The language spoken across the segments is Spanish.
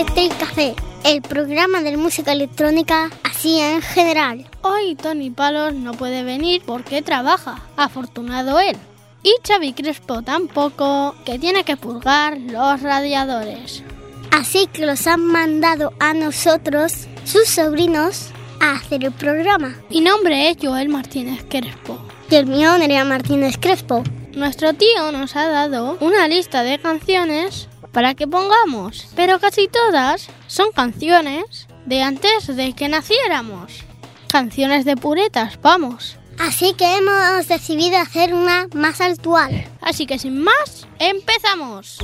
A Electric Café, el programa de música electrónica así en general. Hoy Tony Palos no puede venir porque trabaja, afortunado él. Y Xavi Crespo tampoco, que tiene que purgar los radiadores. Así que los han mandado a nosotros, sus sobrinos, a hacer el programa. Mi nombre es Joel Martínez Crespo. Y el mío, Nerea Martínez Crespo. Nuestro tío nos ha dado una lista de canciones para que pongamos, pero casi todas son canciones de antes de que naciéramos. Canciones de puretas, vamos. Así que hemos decidido hacer una más actual. Así que sin más, empezamos.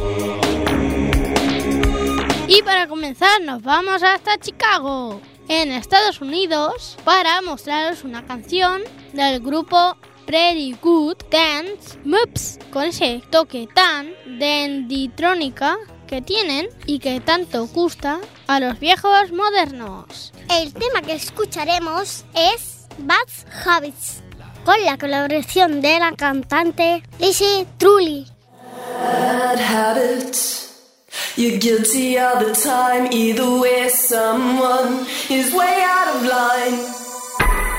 Y para comenzar nos vamos hasta Chicago, en Estados Unidos, para mostraros una canción del grupo Pretty Good Dance Moves, con ese toque tan denditrónica que tienen y que tanto gusta a los viejos modernos. El tema que escucharemos es Bad Habits, con la colaboración de la cantante Lizzie Trulli. Bad habits. You're guilty all the time. Either way, someone is way out of line.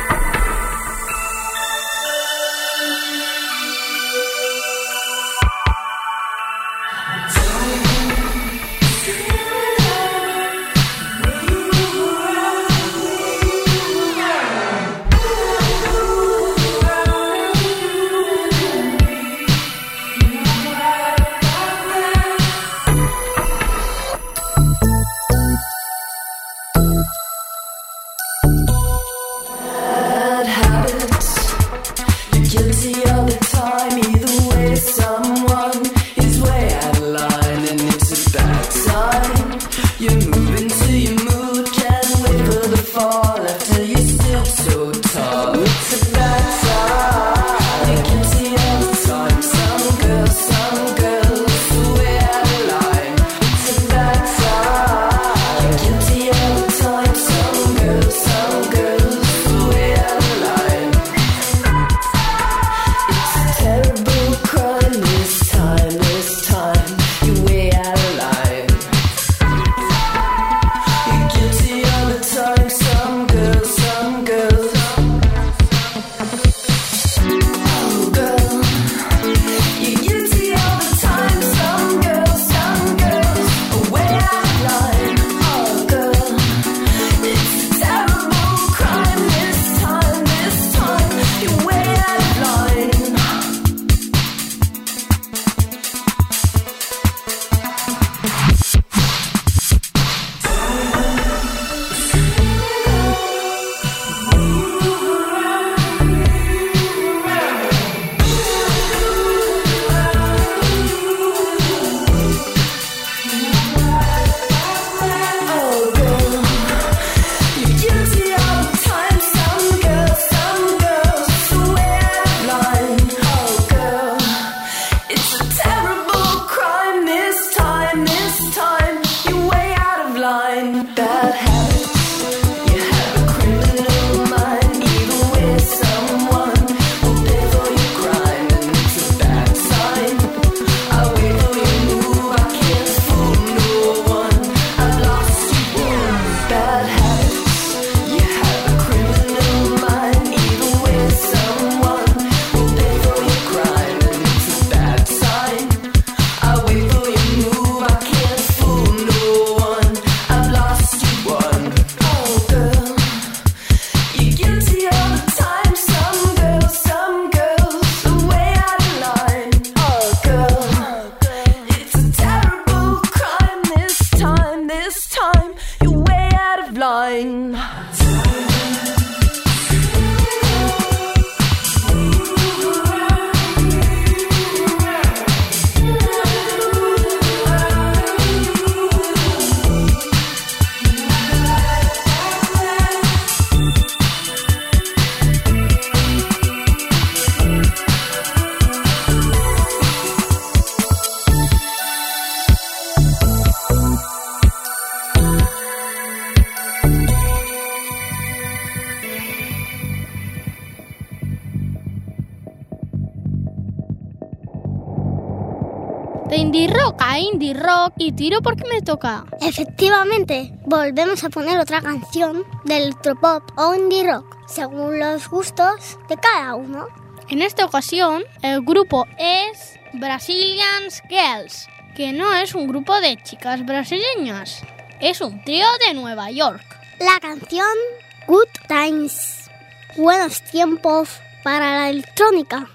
De indie rock a indie rock y tiro porque me toca. Efectivamente, volvemos a poner otra canción del electropop o indie rock, según los gustos de cada uno. En esta ocasión, el grupo es Brazilian Girls, que no es un grupo de chicas brasileñas, es un trío de Nueva York. La canción Good Times, buenos tiempos para la electrónica.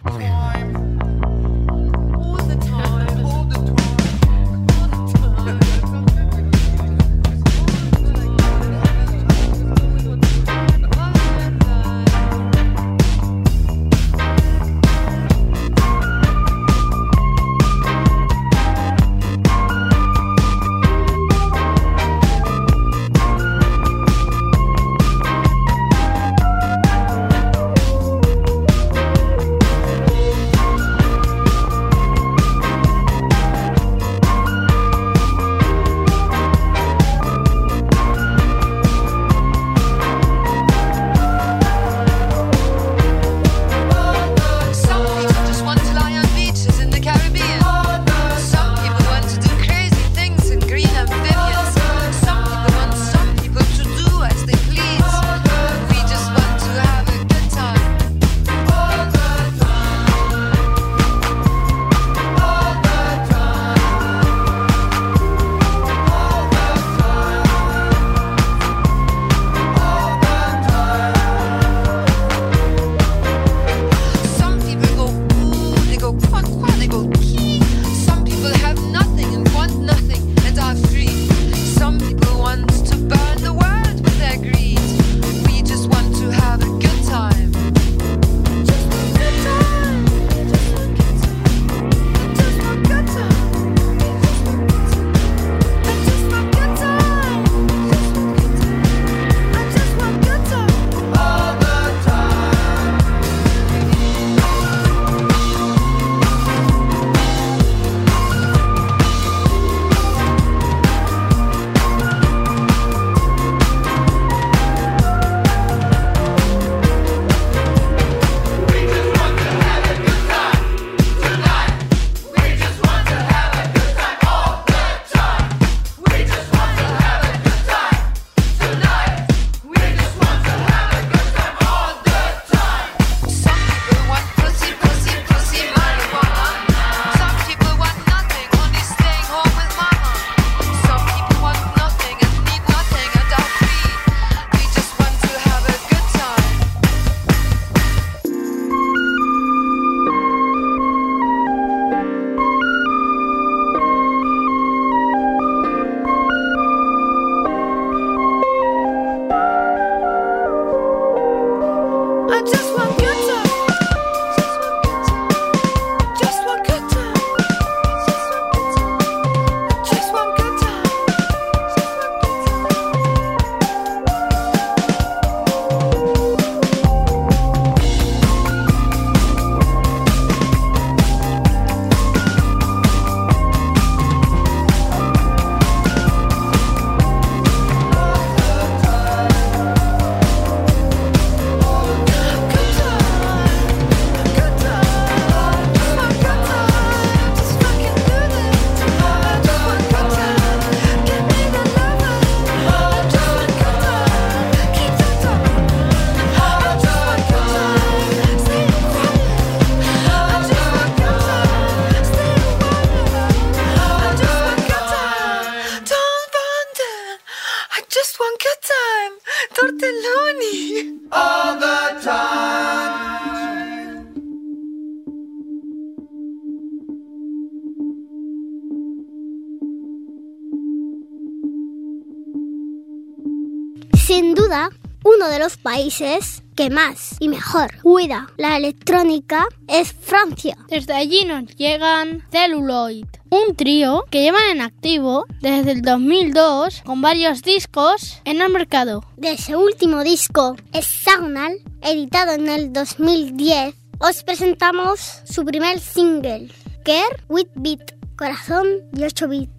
Los países que más y mejor cuida la electrónica es Francia. Desde allí nos llegan Celluloid, un trío que llevan en activo desde el 2002 con varios discos en el mercado. De su último disco, Hexagonal, editado en el 2010, os presentamos su primer single, Care with Beat, Corazón y 8 bit.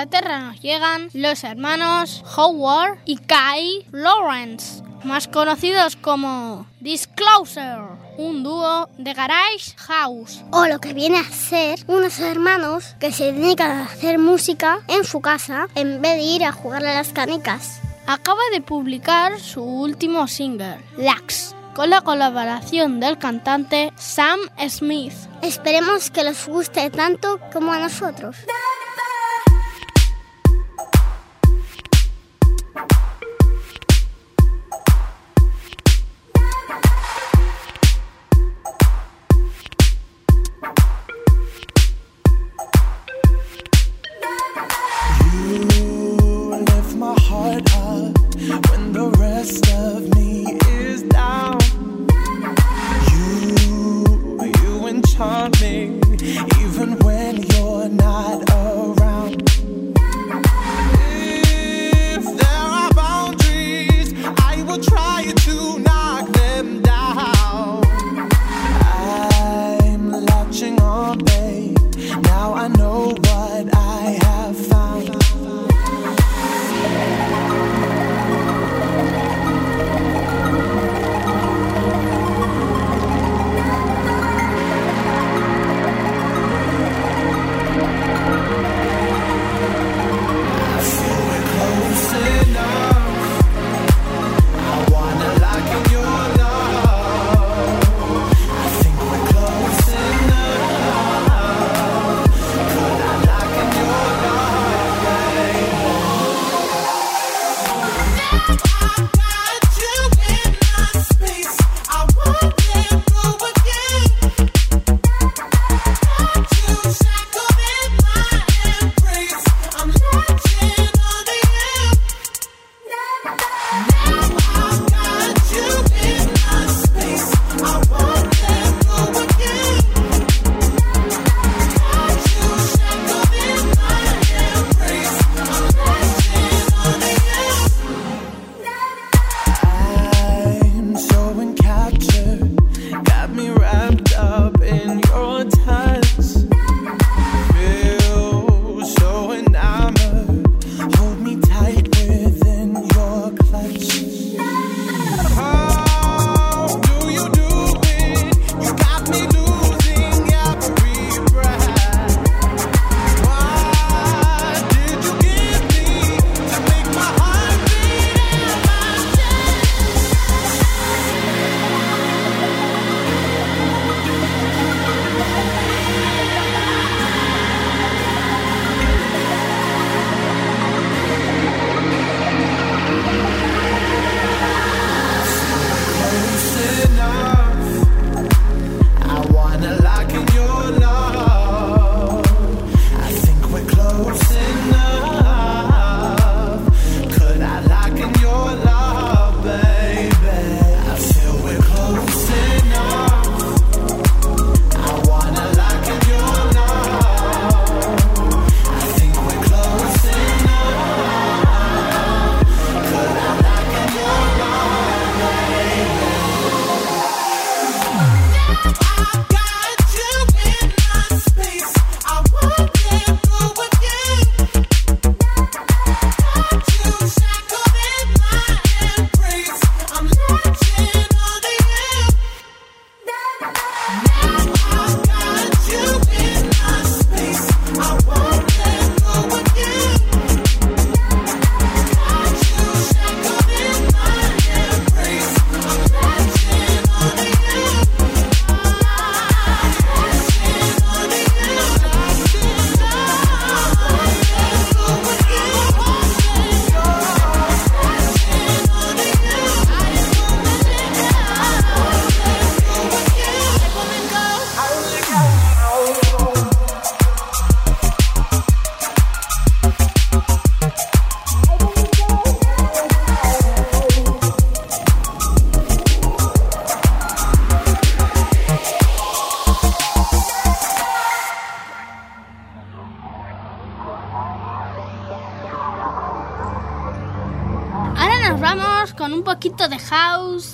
Inglaterra nos llegan los hermanos Howard y Kai Lawrence, más conocidos como Disclosure, un dúo de Garage House. O lo que viene a ser unos hermanos que se dedican a hacer música en su casa en vez de ir a jugar a las canicas. Acaba de publicar su último single, Lax, con la colaboración del cantante Sam Smith. Esperemos que les guste tanto como a nosotros.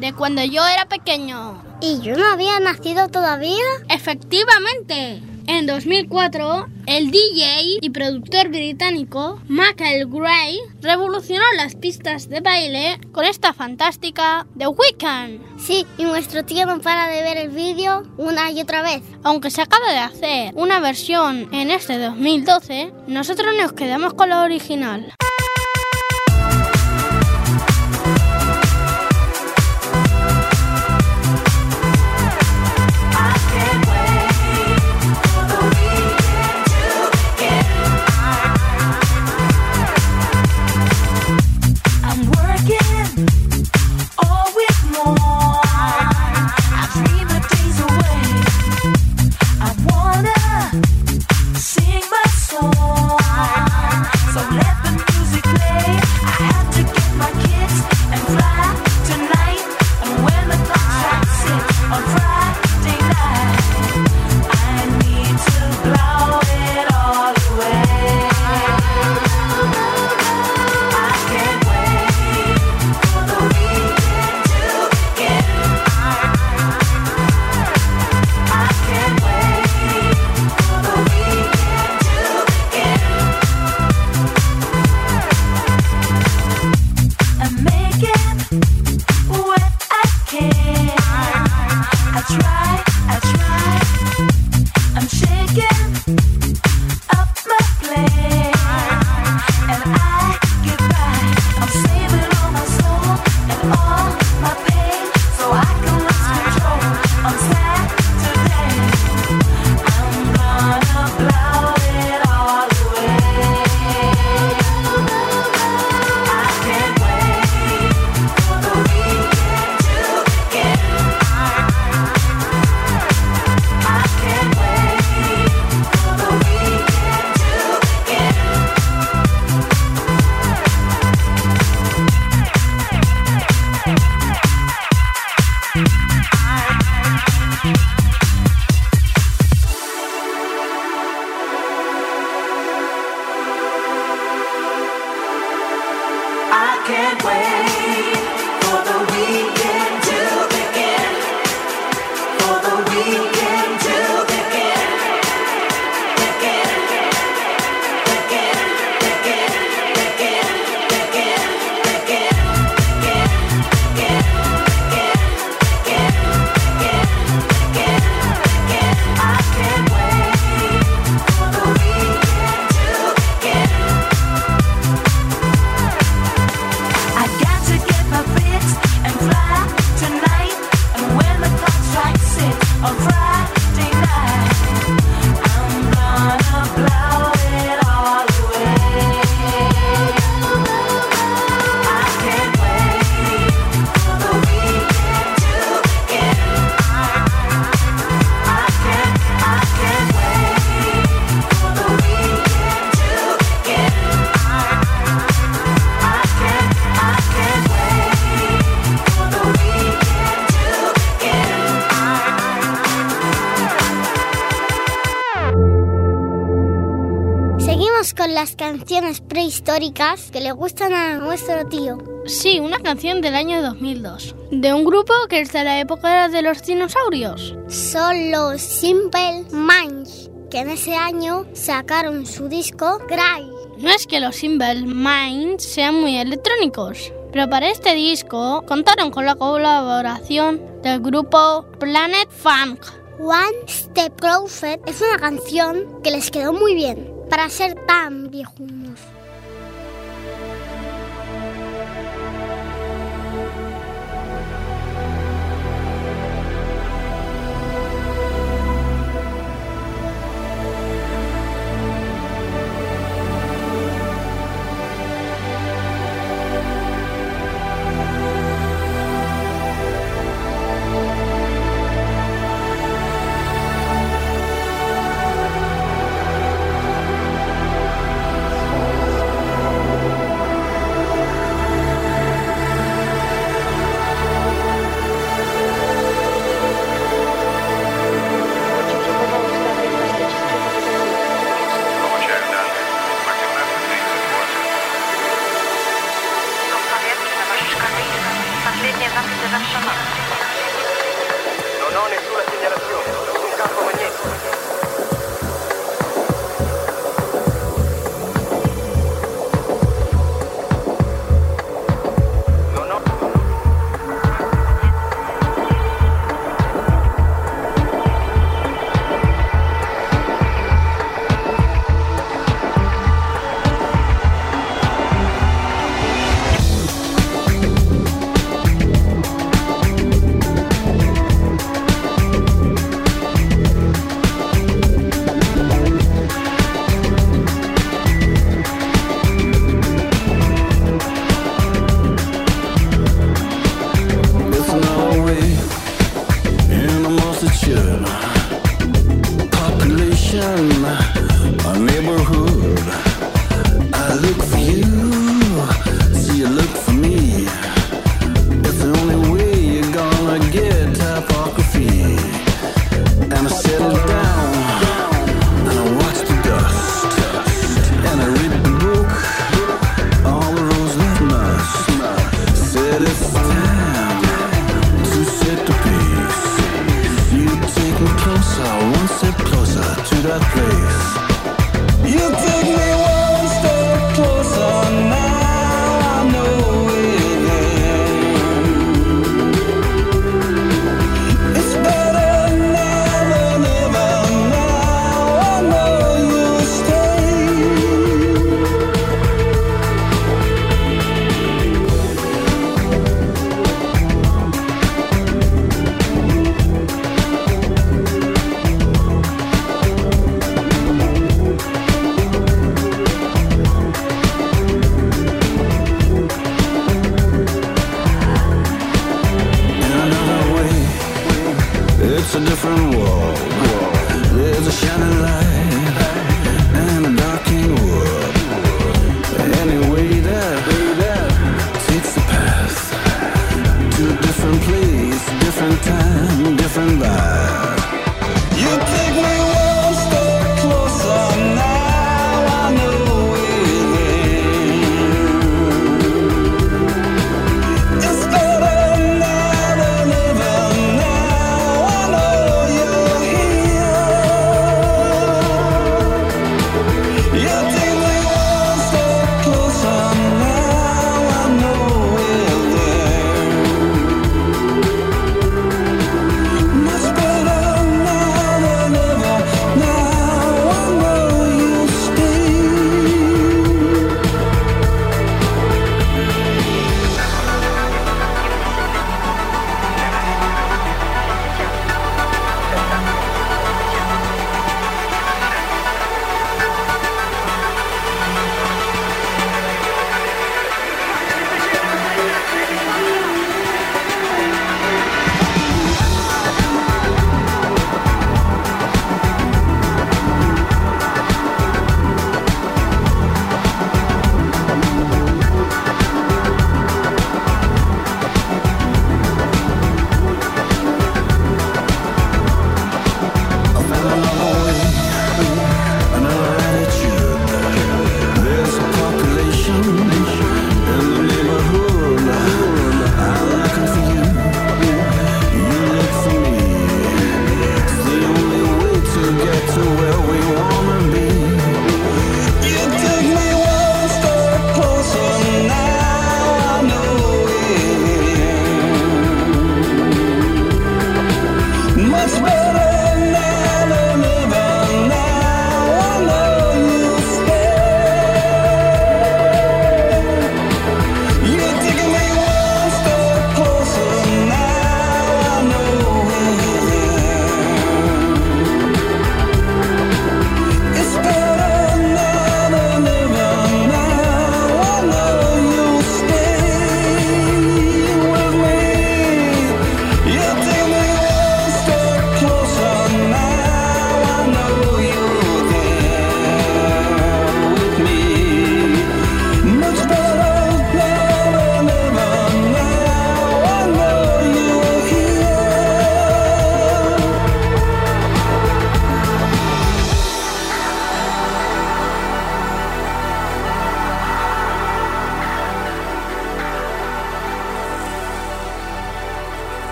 de cuando yo era pequeño. ¿Y yo no había nacido todavía? Efectivamente. En 2004, el DJ y productor británico Michael Gray revolucionó las pistas de baile con esta fantástica The Weeknd. Sí, y nuestro tío no para de ver el vídeo una y otra vez. Aunque se acaba de hacer una versión en este 2012, nosotros nos quedamos con la original. Prehistóricas que le gustan a nuestro tío. Sí, una canción del año 2002, de un grupo que es de la época de los dinosaurios. Son los Simple Minds, que en ese año sacaron su disco Cry. No es que los Simple Minds sean muy electrónicos, pero para este disco contaron con la colaboración del grupo Planet Funk. One Step Closer es una canción que les quedó muy bien para ser tan viejunos.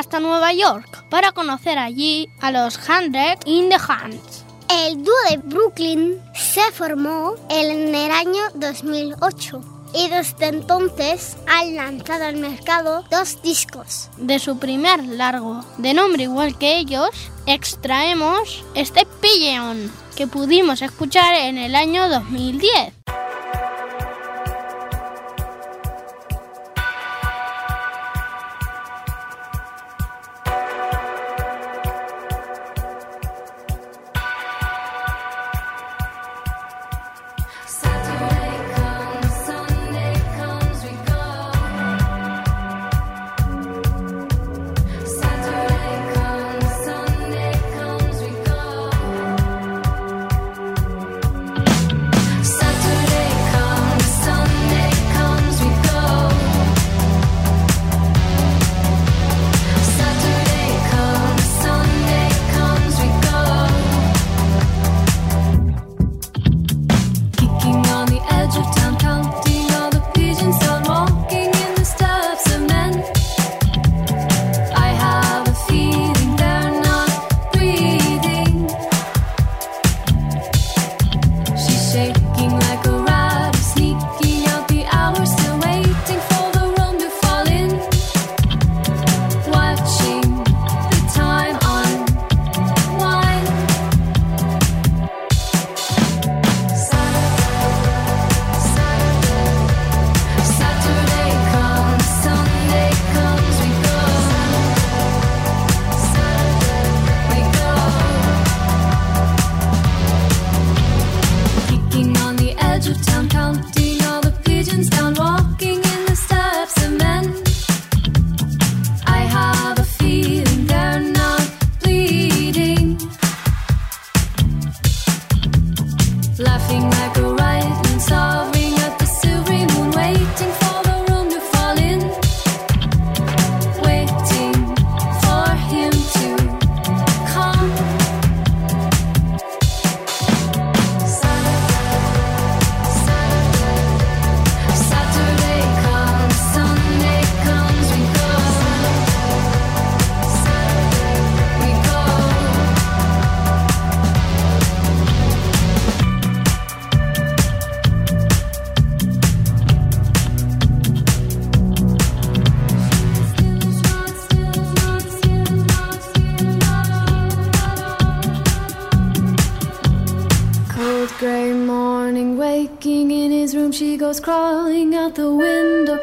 hasta Nueva York para conocer allí a los Hundred in the Hands. El dúo de Brooklyn se formó en el año 2008 y desde entonces han lanzado al mercado dos discos. De su primer largo, de nombre igual que ellos, extraemos este Pigeon que pudimos escuchar en el año 2010.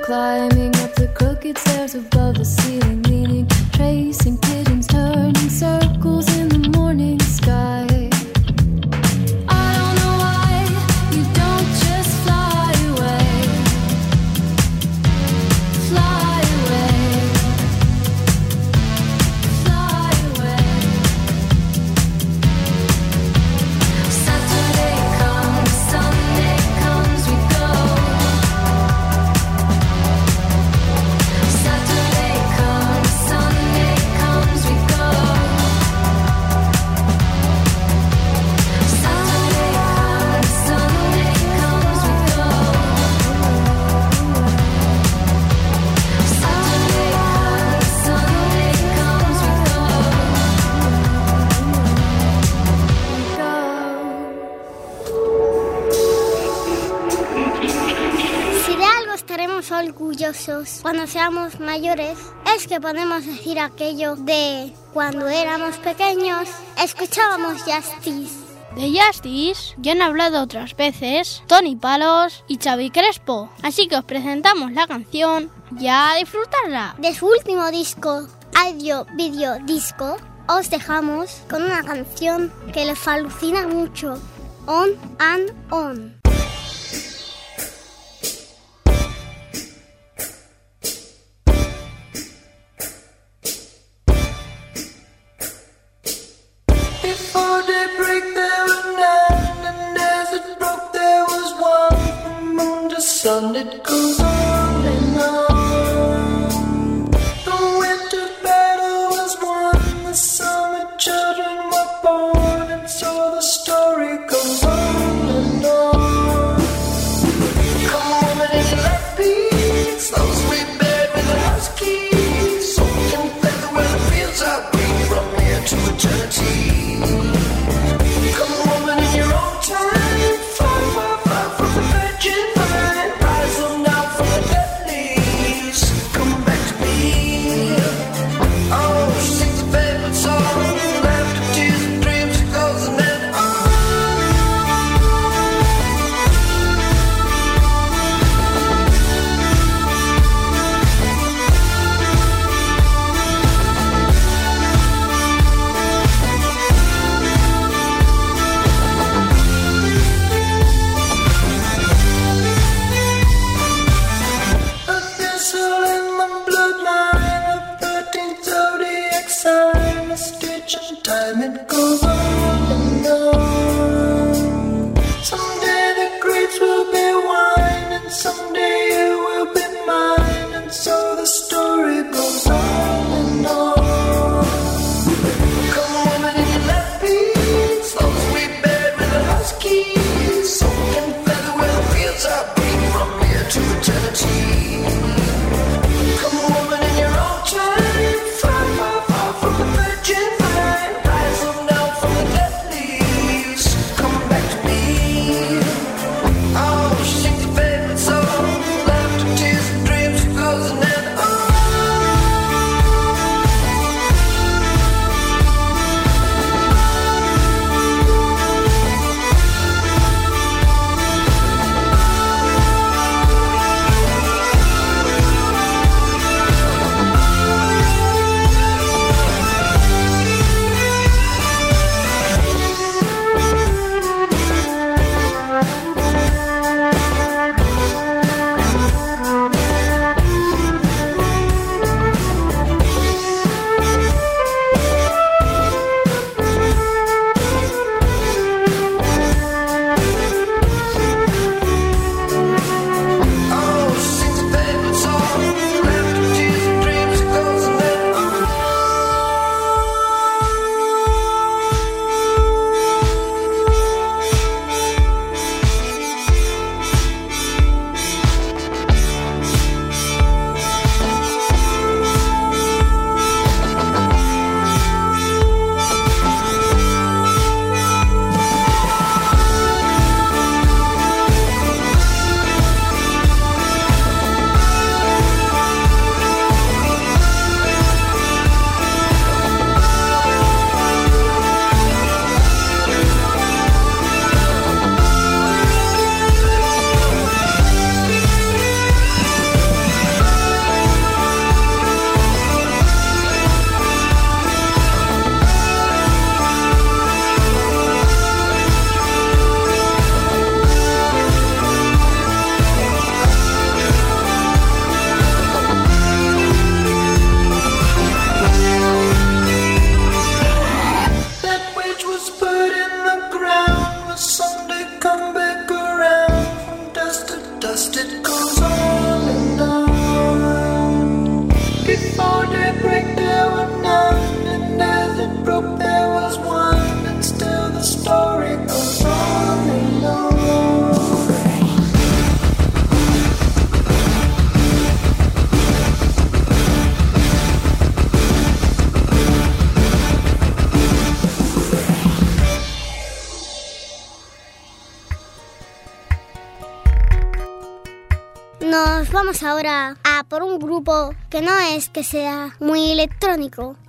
climbing estaremos orgullosos cuando seamos mayores es que podemos decir aquello de cuando éramos pequeños escuchábamos Justice. De Justice ya han hablado otras veces Tony Palos y Xavi Crespo, así que os presentamos la canción ya a disfrutarla. De su último disco, Audio Video Disco, os dejamos con una canción que les alucina mucho, On and On. go.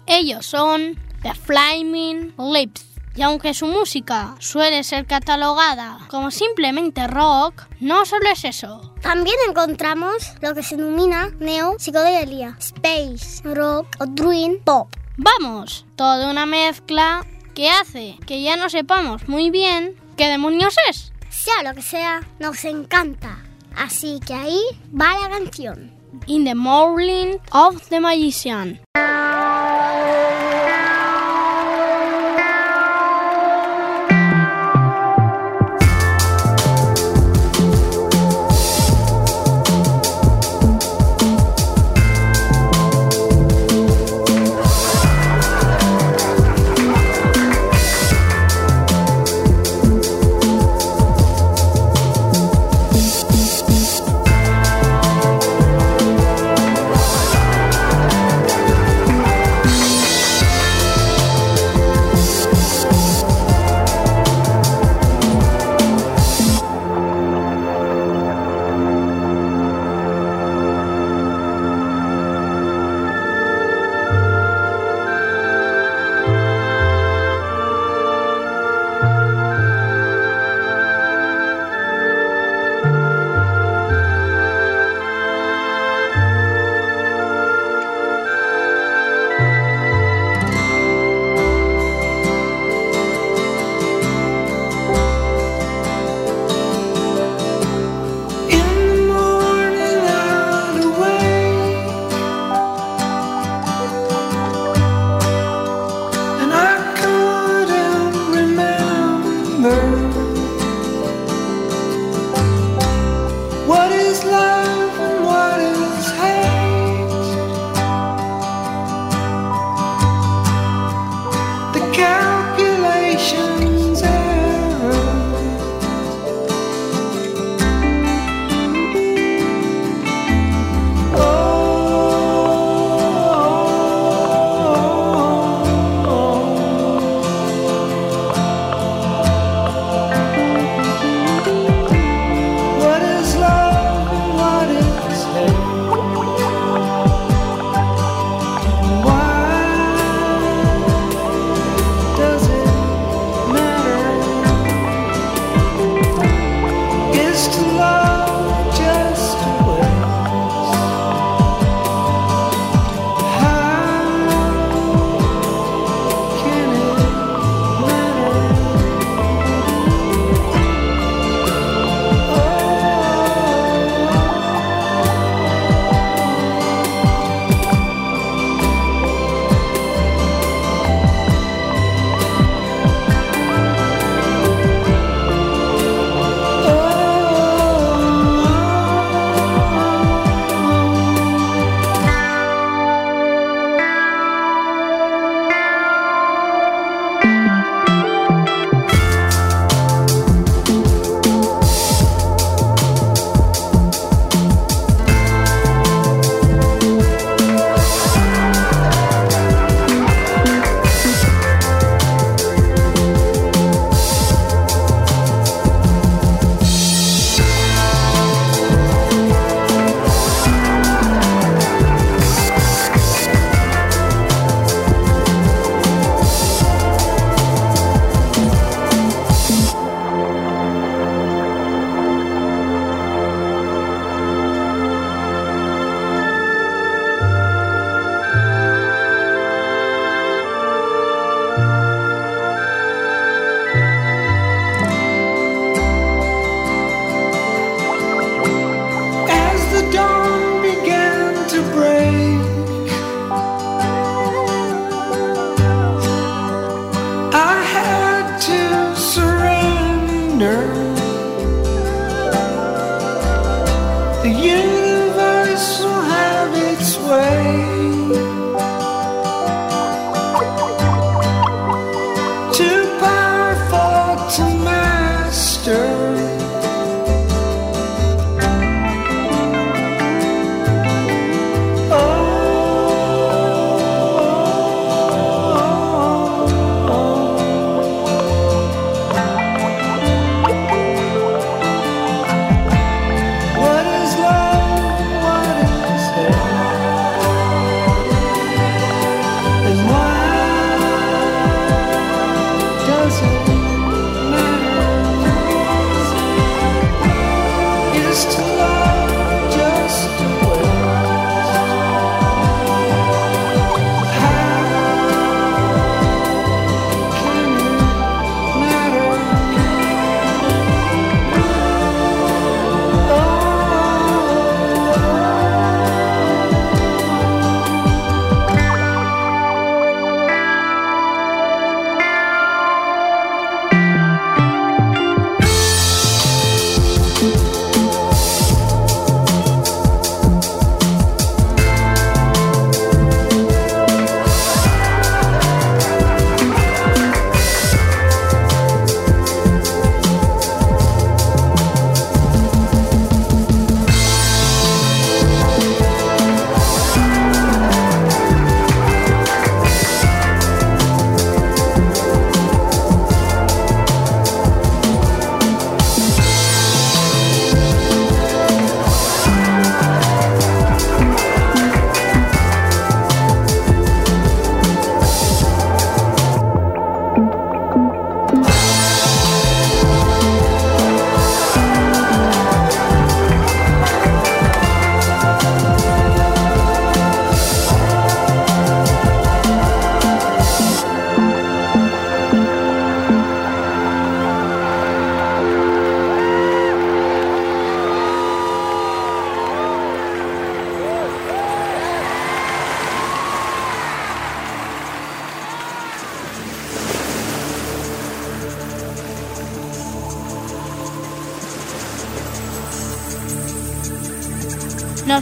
Ellos son The Flaming Lips. Y aunque su música suele ser catalogada como simplemente rock, no solo es eso. También encontramos lo que se denomina neo psicodelia, space, rock o dream pop. Vamos, toda una mezcla que hace que ya no sepamos muy bien qué demonios es. Sea lo que sea, nos encanta. Así que ahí va la canción. in the morning of the magician.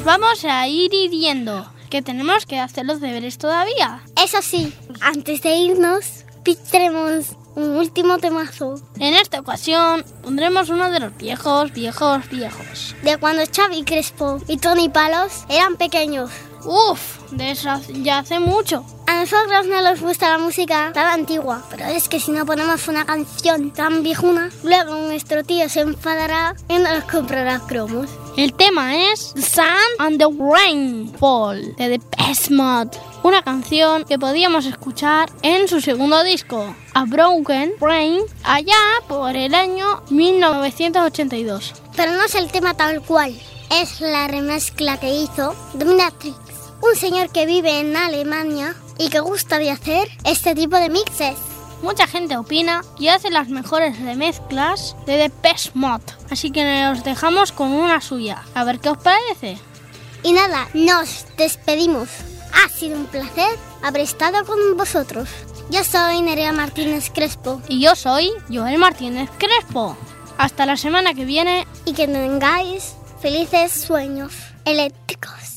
Vamos a ir hiriendo, que tenemos que hacer los deberes todavía. Eso sí, antes de irnos, picharemos un último temazo En esta ocasión pondremos uno de los viejos, viejos, viejos. de cuando Xavi Crespo y Tony Palos eran pequeños. Uf, de eso ya hace mucho. A nosotros no nos gusta la música tan antigua, pero es que si no ponemos una canción tan viejuna, luego nuestro tío se enfadará y no nos comprará cromos. El tema es Sun and the Rainfall de The Best Mod, una canción que podíamos escuchar en su segundo disco, A Broken Brain, allá por el año 1982. Pero no es el tema tal cual, es la remezcla que hizo Dominatrix, un señor que vive en Alemania y que gusta de hacer este tipo de mixes. Mucha gente opina y hace las mejores remezclas de The Best Mod, así que os dejamos con una suya. A ver qué os parece. Y nada, nos despedimos. Ha sido un placer haber estado con vosotros. Yo soy Nerea Martínez Crespo Y yo soy Joel Martínez Crespo. Hasta la semana que viene y que tengáis felices sueños eléctricos.